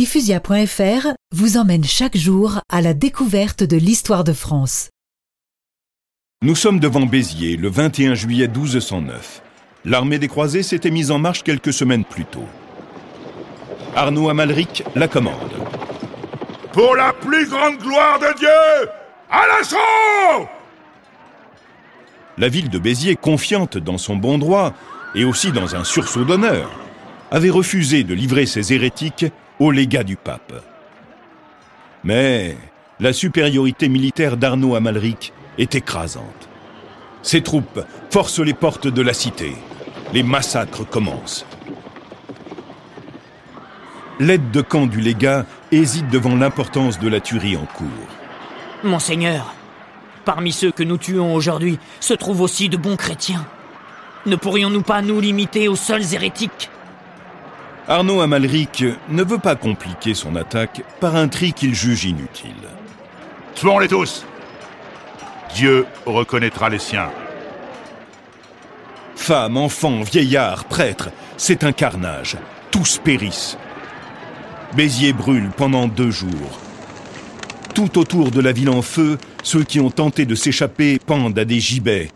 Diffusia.fr vous emmène chaque jour à la découverte de l'histoire de France. Nous sommes devant Béziers le 21 juillet 1209. L'armée des croisés s'était mise en marche quelques semaines plus tôt. Arnaud Amalric la commande. Pour la plus grande gloire de Dieu, à l'assaut La ville de Béziers, confiante dans son bon droit et aussi dans un sursaut d'honneur, avait refusé de livrer ses hérétiques au légat du pape. Mais la supériorité militaire d'Arnaud Amalric est écrasante. Ses troupes forcent les portes de la cité. Les massacres commencent. L'aide de camp du légat hésite devant l'importance de la tuerie en cours. Monseigneur, parmi ceux que nous tuons aujourd'hui se trouvent aussi de bons chrétiens. Ne pourrions-nous pas nous limiter aux seuls hérétiques? Arnaud Amalric ne veut pas compliquer son attaque par un tri qu'il juge inutile. Tuons-les tous Dieu reconnaîtra les siens. Femmes, enfants, vieillards, prêtres, c'est un carnage. Tous périssent. Béziers brûle pendant deux jours. Tout autour de la ville en feu, ceux qui ont tenté de s'échapper pendent à des gibets